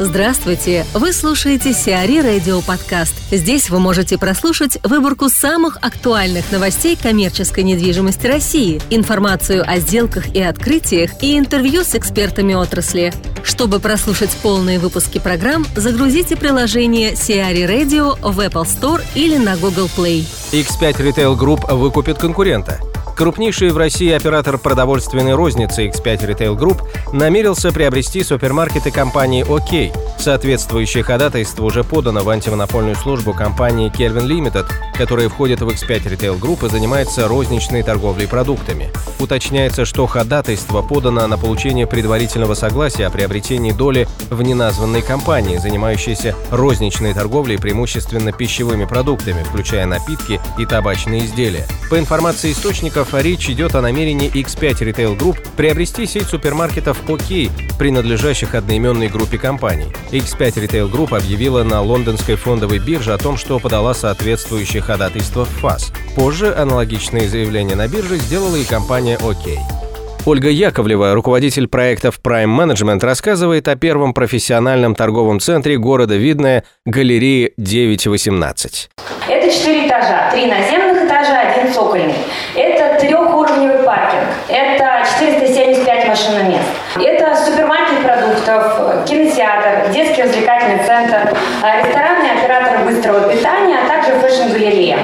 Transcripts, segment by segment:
Здравствуйте! Вы слушаете Сиари Радио Подкаст. Здесь вы можете прослушать выборку самых актуальных новостей коммерческой недвижимости России, информацию о сделках и открытиях и интервью с экспертами отрасли. Чтобы прослушать полные выпуски программ, загрузите приложение Сиари Radio в Apple Store или на Google Play. X5 Retail Group выкупит конкурента – Крупнейший в России оператор продовольственной розницы X5 Retail Group намерился приобрести супермаркеты компании ОК. Соответствующее ходатайство уже подано в антимонопольную службу компании Kelvin Limited, которая входит в X5 Retail Group и занимается розничной торговлей продуктами. Уточняется, что ходатайство подано на получение предварительного согласия о приобретении доли в неназванной компании, занимающейся розничной торговлей преимущественно пищевыми продуктами, включая напитки и табачные изделия. По информации источников, Фактов речь идет о намерении X5 Retail Group приобрести сеть супермаркетов OK, принадлежащих одноименной группе компаний. X5 Retail Group объявила на лондонской фондовой бирже о том, что подала соответствующее ходатайство в ФАС. Позже аналогичные заявления на бирже сделала и компания OK. Ольга Яковлева, руководитель проектов Prime Management, рассказывает о первом профессиональном торговом центре города Видное галереи 918. Это четыре этажа, три наземных этажа, один цокольный. Это трехуровневый паркинг. Это 475 машиномест. Это супермаркет продуктов, кинотеатр, детский развлекательный центр, ресторанный оператор быстрого питания, а также fashion-галерея.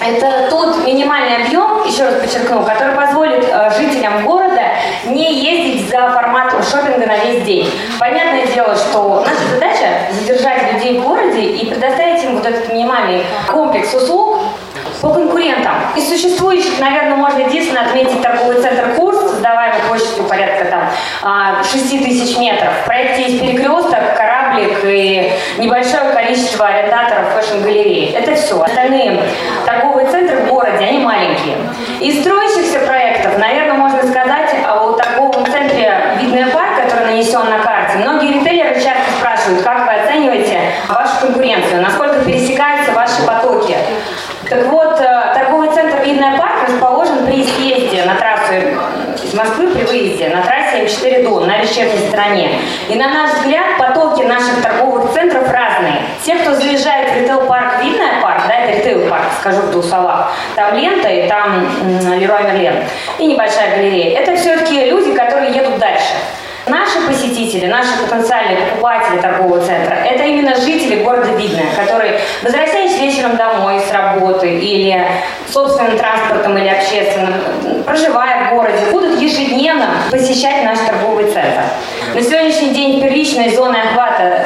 Это тот минимальный объем, еще раз подчеркну, который позволит э, жителям города не ездить за форматом шопинга на весь день. Понятное дело, что наша задача задержать людей в городе и предоставить им вот этот минимальный комплекс услуг, по конкурентам. Из существующих, наверное, можно единственно отметить торговый центр «Курс», сдаваемый площадью порядка там 6 а, тысяч метров. В проекте есть перекресток, кораблик и небольшое количество арендаторов fashion-галереи. Это все. Остальные торговые центры в городе, они маленькие. Из строящихся проектов, наверное, можно сказать о торговом центре «Видное парк», который нанесен на карте. Многие ритейлеры часто спрашивают, как вы оцениваете вашу конкуренцию, насколько пересекаются ваши потоки. Так вот, э, торговый центр «Видное парк» расположен при съезде на трассу Москвы при выезде на трассе М4 Дон на вечерней стороне. И на наш взгляд потоки наших торговых центров разные. Те, кто заезжает в ритейл-парк «Видная парк», да, это ритейл-парк, скажу в двух словах, там лента и там Леруа Мерлен, и небольшая галерея. Это все-таки люди, которые едут дальше. Посетители, наши потенциальные покупатели торгового центра, это именно жители города Видное, которые, возвращаясь вечером домой с работы или собственным транспортом или общественным, проживая в городе, будут ежедневно посещать наш торговый центр. На сегодняшний день первичной зоной охвата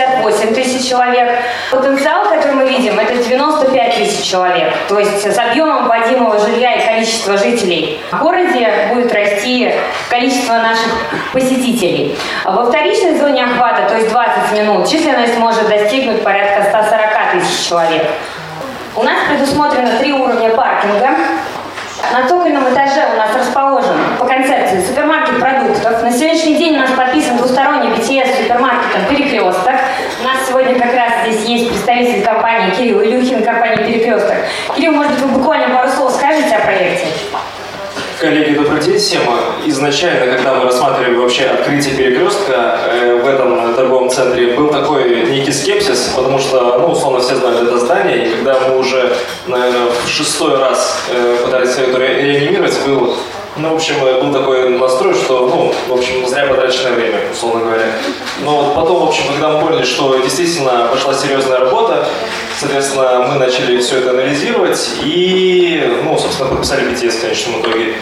68 тысяч человек. Потенциал, который мы видим, это 95 тысяч человек. То есть с объемом вводимого жилья и количества жителей в городе будет расти количество наших посетителей. Во вторичной зоне охвата, то есть 20 минут, численность может достигнуть порядка 140 тысяч человек. У нас предусмотрено три уровня паркинга. На цокольном этаже у нас расположен по концепции супермаркет продуктов. На сегодняшний день у нас подписан двусторонний BTS супермаркетом «Перекресток». Как раз здесь есть представитель компании Кирилл Илюхин, компании «Перекресток». Кирилл, может быть, вы буквально пару слов скажете о проекте? Коллеги, добрый день всем. Изначально, когда мы рассматривали вообще открытие перекрестка э, в этом торговом центре, был такой некий скепсис, потому что, ну, условно, все знают это здание, и когда мы уже, наверное, в шестой раз э, пытались его реанимировать, был ну, в общем, был такой настрой, что, ну, в общем, зря потраченное время, условно говоря. Но потом, в общем, когда мы поняли, что действительно пошла серьезная работа, соответственно, мы начали все это анализировать и, ну, собственно, подписали BTS в конечном итоге.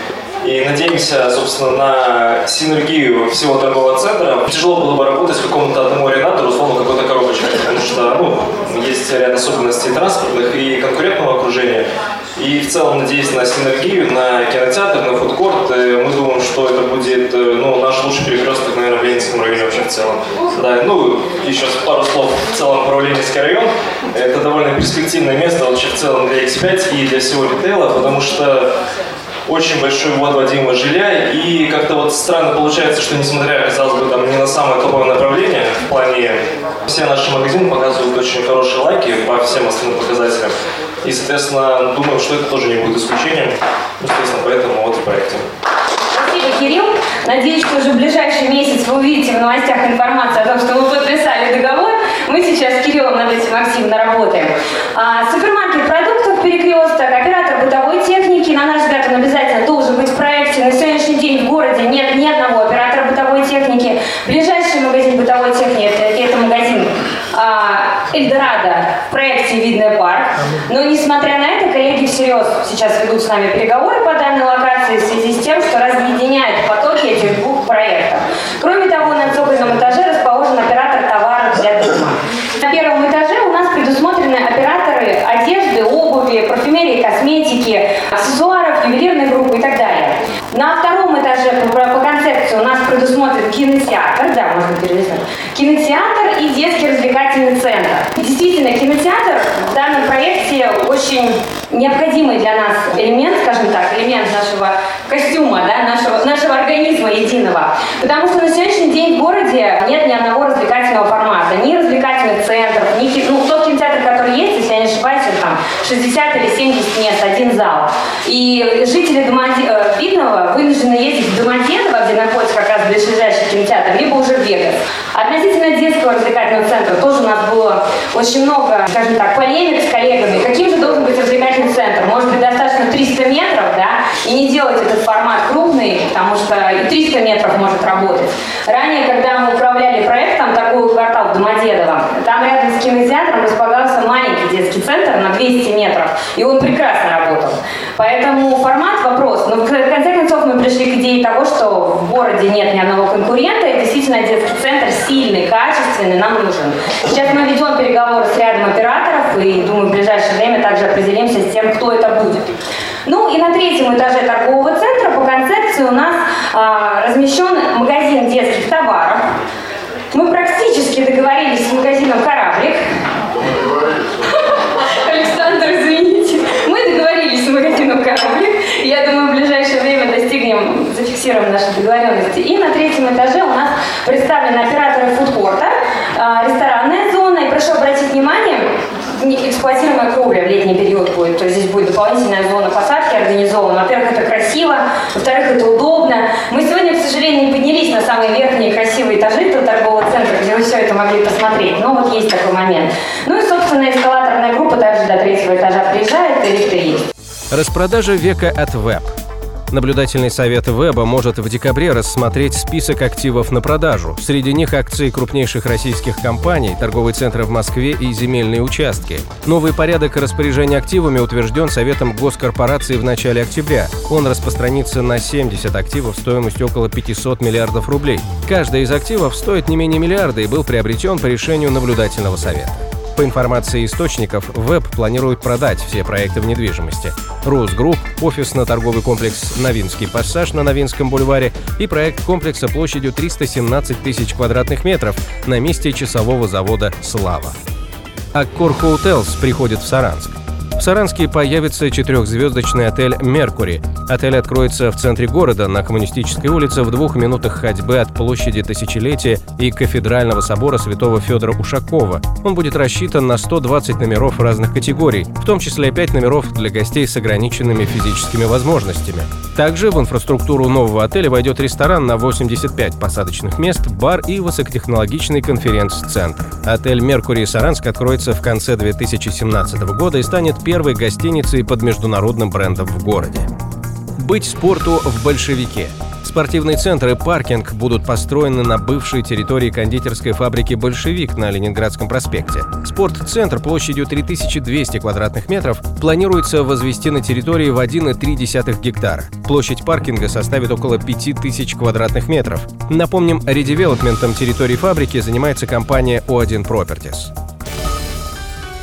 И надеемся, собственно, на синергию всего торгового центра. Тяжело было бы работать какому-то одному арендатору, условно, какой-то коробочкой, потому что, ну, есть ряд особенностей транспортных и конкурентного окружения. И в целом, надеясь на синергию, на кинотеатр, на фудкорт, э, мы думаем, что это будет э, ну, наш лучший перекресток, наверное, в Ленинском районе вообще в целом. Да, ну, еще пару слов в целом про Ленинский район. Это довольно перспективное место вообще в целом для X5 и для всего ритейла, потому что очень большой ввод вводимого жилья, и как-то вот странно получается, что несмотря, казалось бы, там не на самое топовое направление в плане, все наши магазины показывают очень хорошие лайки по всем основным и, соответственно, думаю, что это тоже не будет исключением, естественно, поэтому вот в проекте. Спасибо, Кирилл. Надеюсь, что уже в ближайший месяц вы увидите в новостях информацию о том, что мы подписали договор. Мы сейчас с Кириллом над этим активно работаем. А, супермаркет продуктов «Перекресток», оператор бытовой техники, на наш взгляд, он обязательно должен быть в проекте. На сегодняшний день в городе нет ни одного оператора бытовой техники. Ближайший магазин бытовой техники – это, это магазин а, Эльдорадо в проекте «Видный парк». Но, несмотря на это, коллеги всерьез сейчас ведут с нами переговоры по данной локации в связи с тем, что разъединяют потоки этих двух проектов. Кроме того, на цокольном этаже расположен оператор товаров для дома. На первом этаже у нас предусмотрены операторы одежды, обуви, парфюмерии, косметики, аксессуаров, ювелирной группы и так далее. На втором этаже по, концепции у нас предусмотрен кинотеатр, да, можно перелистнуть, кинотеатр и детский развлекательный центр. Действительно, кинотеатр в данном проекте очень необходимый для нас элемент, скажем так, элемент нашего костюма, да, нашего, нашего организма единого. Потому что на сегодняшний день в городе нет ни одного развлекательного формата, ни развлекательных центров, ни ну, тот кинотеатр, который есть, если я не ошибаюсь, там 60 или 70 мест, один зал. И жители Домоде... Э, Видного вынуждены ездить в Домодедово, где находится как раз ближайший кинотеатр, либо уже в Вегас. Относительно детского развлекательного центра тоже у нас было очень много, скажем так, полемик с коллегами. Каким же должен быть развлекательный центр? Может быть, достаточно 300 метров, да, и не делать этот формат крупный, потому что и 300 метров может работать. Ранее, когда мы управляли проектом «Такой квартал» в Домодедово, там рядом с кинотеатром располагался маленький детский центр на 200 метров, и он прекрасно работал. Поэтому формат вопрос. Но в конце концов мы пришли к идее того, что в городе нет ни одного конкурента, и действительно детский центр сильный, качественный, нам нужен. Сейчас мы ведем переговоры с рядом операторов, и думаю, в ближайшее время также определимся с тем, кто это будет. Ну и на третьем этаже торгового центра по концепции у нас а, размещен магазин детских товаров. Мы практически договорились с магазином «Кораблик». Александр, извините. Мы договорились с магазином «Кораблик». Я думаю, в ближайшее время достигнем, зафиксируем наши договоренности. И на третьем этаже у нас представлены операторы фудкорта, а, ресторанная зона. И прошу обратить внимание, эксплуатируемая кровля в летний период будет. То есть здесь будет дополнительная зона посадки организована. Во-первых, это красиво, во-вторых, это удобно. Мы сегодня, к сожалению, не поднялись на самые верхние красивые этажи этого торгового центра, где вы все это могли посмотреть. Но вот есть такой момент. Ну и, собственно, эскалаторная группа также до третьего этажа приезжает, и лифты есть. Распродажа века от веб. Наблюдательный совет Веба может в декабре рассмотреть список активов на продажу. Среди них акции крупнейших российских компаний, торговые центры в Москве и земельные участки. Новый порядок распоряжения активами утвержден Советом Госкорпорации в начале октября. Он распространится на 70 активов стоимостью около 500 миллиардов рублей. Каждый из активов стоит не менее миллиарда и был приобретен по решению наблюдательного совета. По информации источников, Веб планирует продать все проекты в недвижимости. Росгрупп, офисно-торговый комплекс «Новинский пассаж» на Новинском бульваре и проект комплекса площадью 317 тысяч квадратных метров на месте часового завода «Слава». Аккор Hotels приходит в Саранск. В Саранске появится четырехзвездочный отель «Меркури». Отель откроется в центре города, на Коммунистической улице, в двух минутах ходьбы от площади Тысячелетия и Кафедрального собора святого Федора Ушакова. Он будет рассчитан на 120 номеров разных категорий, в том числе 5 номеров для гостей с ограниченными физическими возможностями. Также в инфраструктуру нового отеля войдет ресторан на 85 посадочных мест, бар и высокотехнологичный конференц-центр. Отель «Меркурий Саранск» откроется в конце 2017 года и станет первой гостиницей под международным брендом в городе. Быть спорту в большевике. Спортивные центры и паркинг будут построены на бывшей территории кондитерской фабрики «Большевик» на Ленинградском проспекте. Спортцентр площадью 3200 квадратных метров планируется возвести на территории в 1,3 гектара. Площадь паркинга составит около 5000 квадратных метров. Напомним, редевелопментом территории фабрики занимается компания O1 Properties.